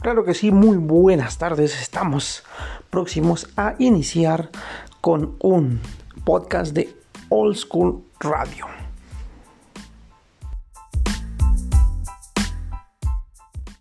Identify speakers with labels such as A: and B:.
A: Claro que sí, muy buenas tardes. Estamos próximos a iniciar con un podcast de Old School Radio.